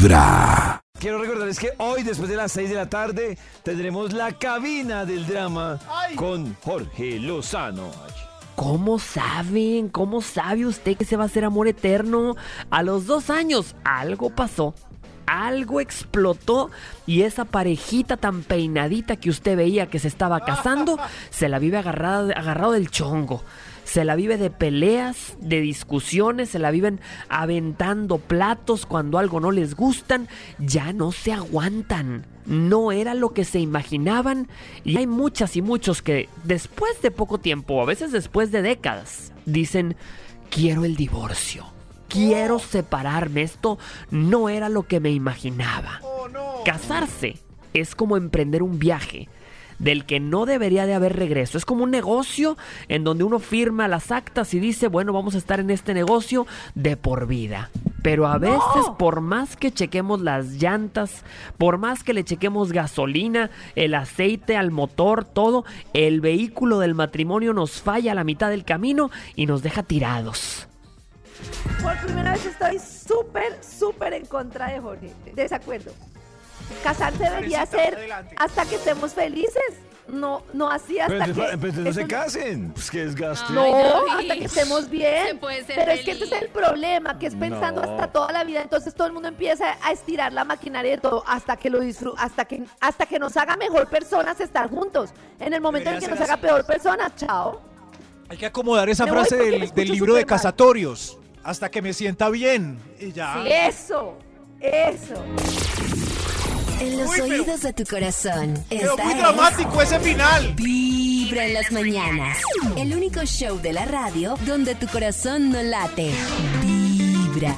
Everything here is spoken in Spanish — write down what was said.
Vibra. Quiero recordarles que hoy, después de las 6 de la tarde, tendremos la cabina del drama con Jorge Lozano. ¿Cómo saben? ¿Cómo sabe usted que se va a hacer amor eterno? A los dos años algo pasó. Algo explotó y esa parejita tan peinadita que usted veía que se estaba casando, se la vive agarrada, agarrado del chongo. Se la vive de peleas, de discusiones, se la viven aventando platos cuando algo no les gustan, ya no se aguantan. No era lo que se imaginaban y hay muchas y muchos que después de poco tiempo, a veces después de décadas, dicen, quiero el divorcio. Quiero separarme, esto no era lo que me imaginaba. Casarse es como emprender un viaje del que no debería de haber regreso. Es como un negocio en donde uno firma las actas y dice, bueno, vamos a estar en este negocio de por vida. Pero a veces, por más que chequemos las llantas, por más que le chequemos gasolina, el aceite al motor, todo, el vehículo del matrimonio nos falla a la mitad del camino y nos deja tirados. Por primera vez estoy súper, súper en contra de Jorge. Desacuerdo. Casarse debería ser hasta que estemos felices. No, no así hasta Pero que... pero no se casen. Pues que desgaste. No, David. hasta que estemos bien. Se puede ser Pero es que ese es el problema, que es pensando No. hasta toda la vida. Entonces todo el mundo empieza a estirar la maquinaria de todo hasta que lo disfru hasta que hasta que nos haga mejor personas estar juntos. En el momento en Debería que nos haga peor personas, chao. Hay que acomodar esa Me frase del, libro de mal. casatorios. Hasta que me sienta bien. Y ya. Eso, eso. En los Uy, pero- oídos de tu corazón. Esta muy es dramático ese final. Vibra en las mañanas. El único show de la radio donde tu corazón no late. Vibra.